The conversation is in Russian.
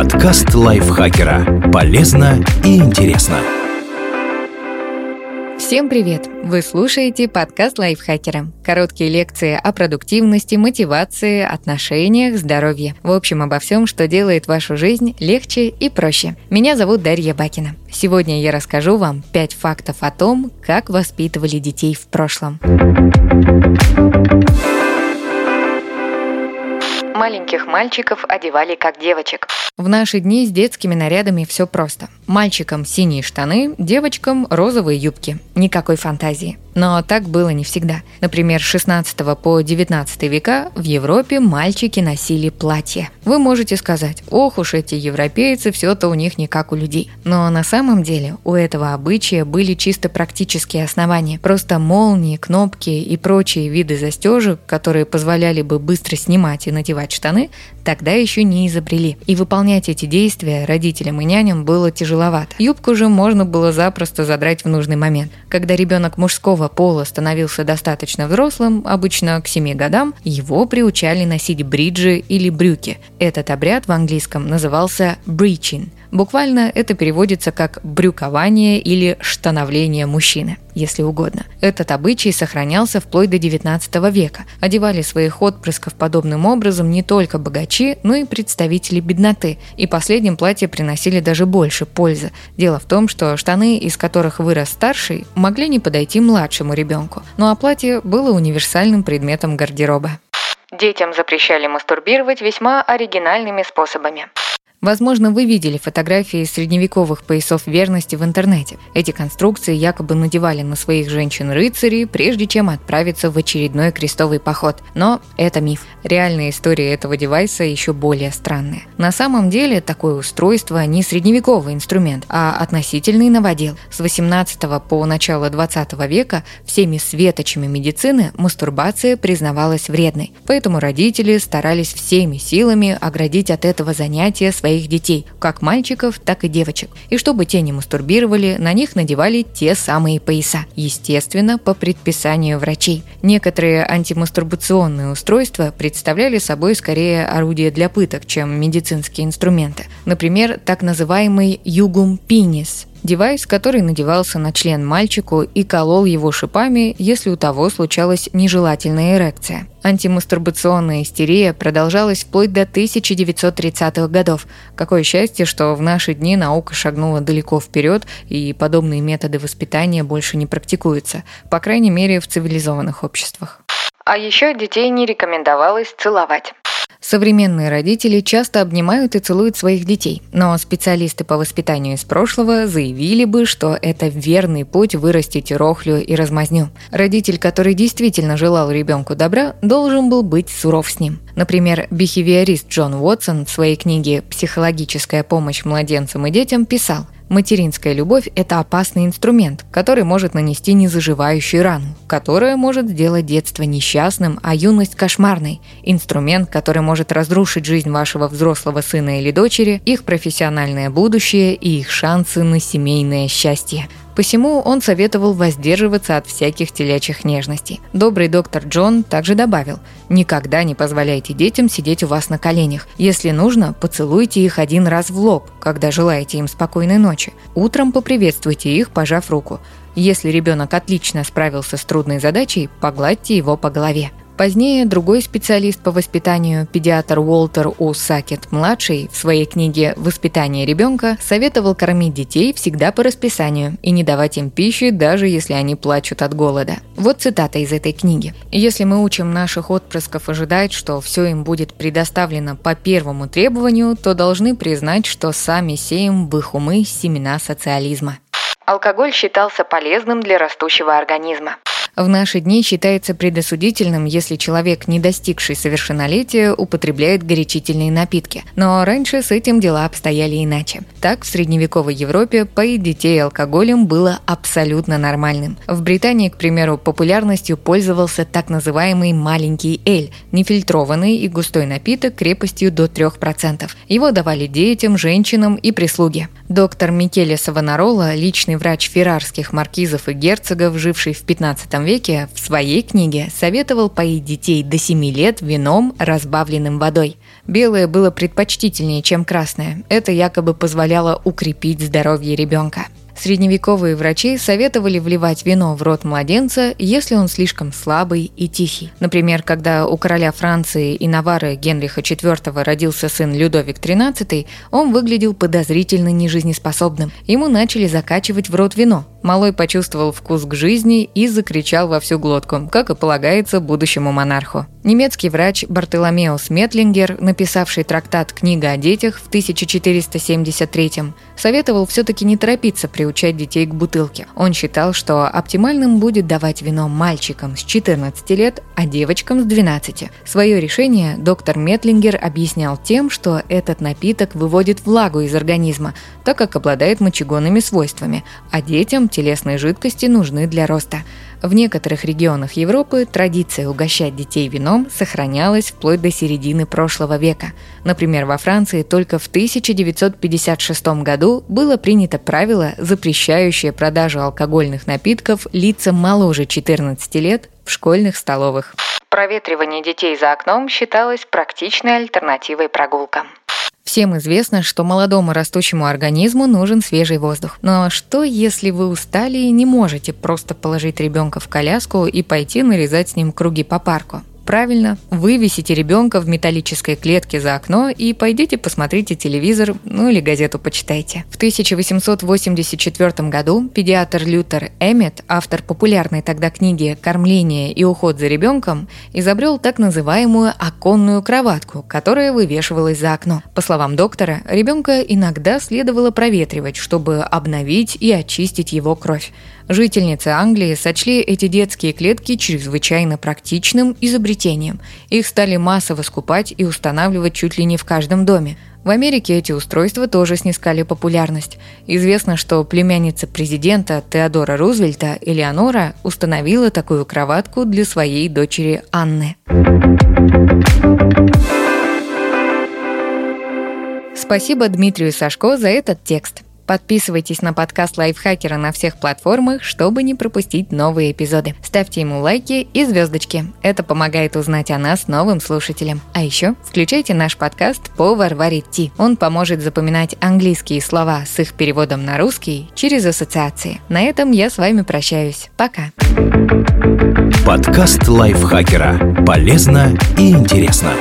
Подкаст лайфхакера. Полезно и интересно. Всем привет! Вы слушаете подкаст лайфхакера. Короткие лекции о продуктивности, мотивации, отношениях, здоровье. В общем, обо всем, что делает вашу жизнь легче и проще. Меня зовут Дарья Бакина. Сегодня я расскажу вам 5 фактов о том, как воспитывали детей в прошлом. Маленьких мальчиков одевали как девочек. В наши дни с детскими нарядами все просто. Мальчикам синие штаны, девочкам розовые юбки. Никакой фантазии. Но так было не всегда. Например, с 16 по 19 века в Европе мальчики носили платья. Вы можете сказать, ох уж эти европейцы, все-то у них не как у людей. Но на самом деле у этого обычая были чисто практические основания. Просто молнии, кнопки и прочие виды застежек, которые позволяли бы быстро снимать и надевать штаны, тогда еще не изобрели. И выполнять эти действия родителям и няням было тяжеловато. Юбку же можно было запросто задрать в нужный момент. Когда ребенок мужского пола становился достаточно взрослым, обычно к 7 годам, его приучали носить бриджи или брюки. Этот обряд в английском назывался breaching – Буквально это переводится как «брюкование» или «штановление мужчины», если угодно. Этот обычай сохранялся вплоть до XIX века. Одевали своих отпрысков подобным образом не только богачи, но и представители бедноты. И последним платье приносили даже больше пользы. Дело в том, что штаны, из которых вырос старший, могли не подойти младшему ребенку. Ну а платье было универсальным предметом гардероба. Детям запрещали мастурбировать весьма оригинальными способами. Возможно, вы видели фотографии средневековых поясов верности в интернете. Эти конструкции якобы надевали на своих женщин-рыцарей, прежде чем отправиться в очередной крестовый поход. Но это миф. Реальная история этого девайса еще более странная. На самом деле, такое устройство не средневековый инструмент, а относительный новодел. С 18 по начало 20 века всеми светочами медицины мастурбация признавалась вредной. Поэтому родители старались всеми силами оградить от этого занятия свои своих детей, как мальчиков, так и девочек. И чтобы те не мастурбировали, на них надевали те самые пояса. Естественно, по предписанию врачей. Некоторые антимастурбационные устройства представляли собой скорее орудие для пыток, чем медицинские инструменты. Например, так называемый jugum penis – Девайс, который надевался на член мальчику и колол его шипами, если у того случалась нежелательная эрекция. Антимастурбационная истерия продолжалась вплоть до 1930-х годов. Какое счастье, что в наши дни наука шагнула далеко вперед, и подобные методы воспитания больше не практикуются, по крайней мере в цивилизованных обществах. А еще детей не рекомендовалось целовать. Современные родители часто обнимают и целуют своих детей, но специалисты по воспитанию из прошлого заявили бы, что это верный путь вырастить рохлю и размазню. Родитель, который действительно желал ребенку добра, должен был быть суров с ним. Например, бихевиорист Джон Уотсон в своей книге «Психологическая помощь младенцам и детям» писал – Материнская любовь – это опасный инструмент, который может нанести незаживающую рану, которая может сделать детство несчастным, а юность кошмарной. Инструмент, который может разрушить жизнь вашего взрослого сына или дочери, их профессиональное будущее и их шансы на семейное счастье. Посему он советовал воздерживаться от всяких телячьих нежностей. Добрый доктор Джон также добавил, никогда не позволяйте детям сидеть у вас на коленях. Если нужно, поцелуйте их один раз в лоб, когда желаете им спокойной ночи. Утром поприветствуйте их, пожав руку. Если ребенок отлично справился с трудной задачей, погладьте его по голове. Позднее другой специалист по воспитанию, педиатр Уолтер У. Сакет-младший, в своей книге «Воспитание ребенка» советовал кормить детей всегда по расписанию и не давать им пищи, даже если они плачут от голода. Вот цитата из этой книги. «Если мы учим наших отпрысков ожидать, что все им будет предоставлено по первому требованию, то должны признать, что сами сеем в их умы семена социализма». Алкоголь считался полезным для растущего организма. В наши дни считается предосудительным, если человек, не достигший совершеннолетия, употребляет горячительные напитки. Но раньше с этим дела обстояли иначе. Так, в средневековой Европе поить детей алкоголем было абсолютно нормальным. В Британии, к примеру, популярностью пользовался так называемый маленький эль – нефильтрованный и густой напиток крепостью до 3%. Его давали детям, женщинам и прислуге. Доктор Микеле Савонарола, личный врач феррарских маркизов и герцогов, живший в 15 веке в своей книге советовал поить детей до 7 лет вином, разбавленным водой. Белое было предпочтительнее, чем красное. Это якобы позволяло укрепить здоровье ребенка. Средневековые врачи советовали вливать вино в рот младенца, если он слишком слабый и тихий. Например, когда у короля Франции и Навары Генриха IV родился сын Людовик XIII, он выглядел подозрительно нежизнеспособным. Ему начали закачивать в рот вино. Малой почувствовал вкус к жизни и закричал во всю глотку, как и полагается будущему монарху. Немецкий врач Бартоломеус Метлингер, написавший трактат «Книга о детях» в 1473 советовал все-таки не торопиться приучать детей к бутылке. Он считал, что оптимальным будет давать вино мальчикам с 14 лет, а девочкам с 12. Свое решение доктор Метлингер объяснял тем, что этот напиток выводит влагу из организма, так как обладает мочегонными свойствами, а детям телесные жидкости нужны для роста. В некоторых регионах Европы традиция угощать детей вином сохранялась вплоть до середины прошлого века. Например, во Франции только в 1956 году было принято правило, запрещающее продажу алкогольных напитков лицам моложе 14 лет в школьных столовых. Проветривание детей за окном считалось практичной альтернативой прогулкам. Всем известно, что молодому растущему организму нужен свежий воздух. Но что, если вы устали и не можете просто положить ребенка в коляску и пойти нарезать с ним круги по парку? Правильно, вывесите ребенка в металлической клетке за окно и пойдите посмотрите телевизор, ну или газету почитайте. В 1884 году педиатр Лютер Эммет, автор популярной тогда книги «Кормление и уход за ребенком», изобрел так называемую оконную кроватку, которая вывешивалась за окно. По словам доктора, ребенка иногда следовало проветривать, чтобы обновить и очистить его кровь. Жительницы Англии сочли эти детские клетки чрезвычайно практичным изобретением. Их стали массово скупать и устанавливать чуть ли не в каждом доме. В Америке эти устройства тоже снискали популярность. Известно, что племянница президента Теодора Рузвельта, Элеонора, установила такую кроватку для своей дочери Анны. Спасибо Дмитрию Сашко за этот текст. Подписывайтесь на подкаст Лайфхакера на всех платформах, чтобы не пропустить новые эпизоды. Ставьте ему лайки и звездочки. Это помогает узнать о нас новым слушателям. А еще включайте наш подкаст по Варваре Ти. Он поможет запоминать английские слова с их переводом на русский через ассоциации. На этом я с вами прощаюсь. Пока. Подкаст Лайфхакера. Полезно и интересно.